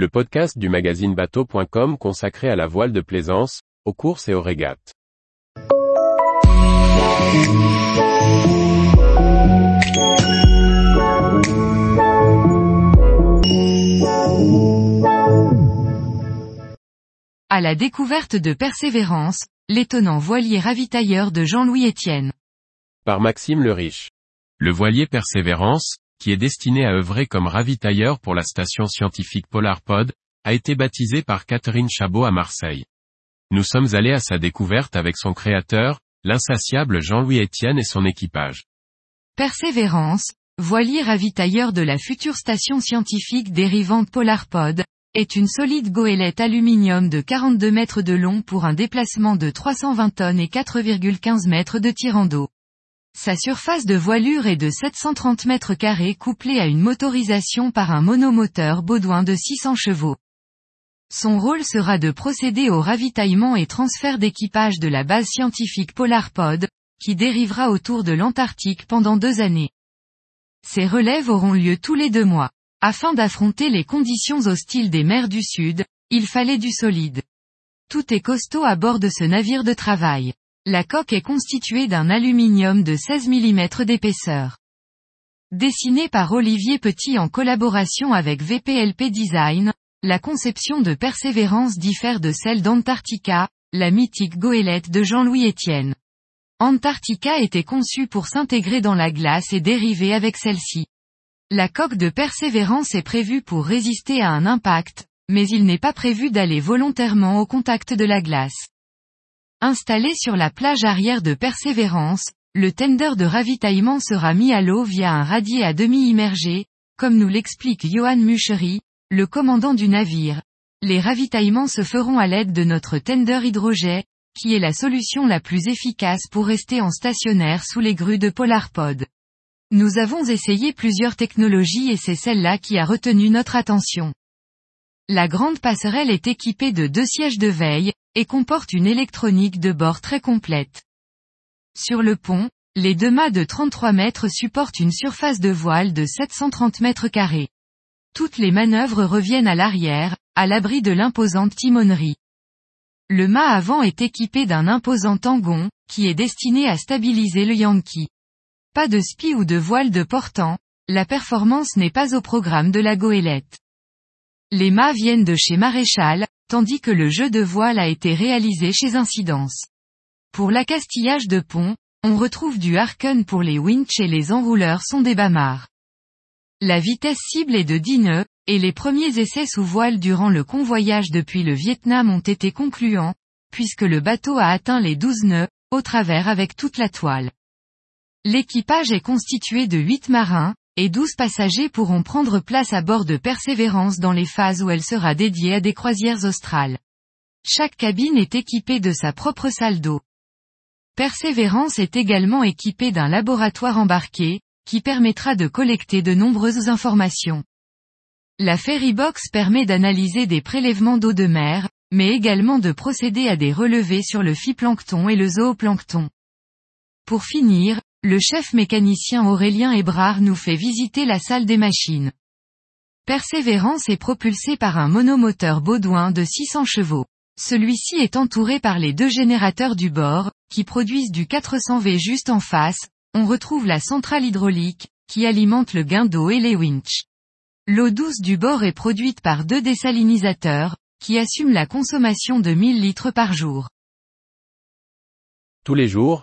le podcast du magazine bateau.com consacré à la voile de plaisance, aux courses et aux régates. À la découverte de Persévérance, l'étonnant voilier ravitailleur de Jean-Louis Etienne. Par Maxime le Riche. Le voilier Persévérance, qui est destiné à œuvrer comme ravitailleur pour la station scientifique PolarPod, a été baptisé par Catherine Chabot à Marseille. Nous sommes allés à sa découverte avec son créateur, l'insatiable Jean-Louis Etienne et son équipage. Persévérance, voilier ravitailleur de la future station scientifique dérivante PolarPod, est une solide goélette aluminium de 42 mètres de long pour un déplacement de 320 tonnes et 4,15 mètres de tirant d'eau. Sa surface de voilure est de 730 mètres carrés couplée à une motorisation par un monomoteur Baudouin de 600 chevaux. Son rôle sera de procéder au ravitaillement et transfert d'équipage de la base scientifique PolarPod, qui dérivera autour de l'Antarctique pendant deux années. Ces relèves auront lieu tous les deux mois. Afin d'affronter les conditions hostiles des mers du Sud, il fallait du solide. Tout est costaud à bord de ce navire de travail. La coque est constituée d'un aluminium de 16 mm d'épaisseur. Dessinée par Olivier Petit en collaboration avec VPLP Design, la conception de Persévérance diffère de celle d'Antarctica, la mythique goélette de Jean-Louis Etienne. Antarctica était conçue pour s'intégrer dans la glace et dériver avec celle-ci. La coque de persévérance est prévue pour résister à un impact, mais il n'est pas prévu d'aller volontairement au contact de la glace. Installé sur la plage arrière de persévérance, le tender de ravitaillement sera mis à l'eau via un radier à demi immergé, comme nous l'explique Johan Muchery, le commandant du navire. Les ravitaillements se feront à l'aide de notre tender hydrogène, qui est la solution la plus efficace pour rester en stationnaire sous les grues de Polarpod. Nous avons essayé plusieurs technologies et c'est celle-là qui a retenu notre attention. La grande passerelle est équipée de deux sièges de veille, et comporte une électronique de bord très complète. Sur le pont, les deux mâts de 33 mètres supportent une surface de voile de 730 mètres carrés. Toutes les manœuvres reviennent à l'arrière, à l'abri de l'imposante timonerie. Le mât avant est équipé d'un imposant tangon, qui est destiné à stabiliser le Yankee. Pas de spi ou de voile de portant, la performance n'est pas au programme de la goélette. Les mâts viennent de chez Maréchal, tandis que le jeu de voile a été réalisé chez Incidence. Pour l'accastillage de pont, on retrouve du Harken pour les winches et les enrouleurs sont des Bamar. La vitesse cible est de 10 nœuds, et les premiers essais sous voile durant le convoyage depuis le Vietnam ont été concluants, puisque le bateau a atteint les 12 nœuds, au travers avec toute la toile. L'équipage est constitué de 8 marins, et 12 passagers pourront prendre place à bord de Persévérance dans les phases où elle sera dédiée à des croisières australes. Chaque cabine est équipée de sa propre salle d'eau. Persévérance est également équipée d'un laboratoire embarqué, qui permettra de collecter de nombreuses informations. La Ferrybox permet d'analyser des prélèvements d'eau de mer, mais également de procéder à des relevés sur le phyplancton et le zooplancton. Pour finir, le chef mécanicien Aurélien Hébrard nous fait visiter la salle des machines. Persévérance est propulsé par un monomoteur Baudouin de 600 chevaux. Celui-ci est entouré par les deux générateurs du bord, qui produisent du 400V juste en face, on retrouve la centrale hydraulique, qui alimente le gain d'eau et les winches. L'eau douce du bord est produite par deux désalinisateurs, qui assument la consommation de 1000 litres par jour. Tous les jours,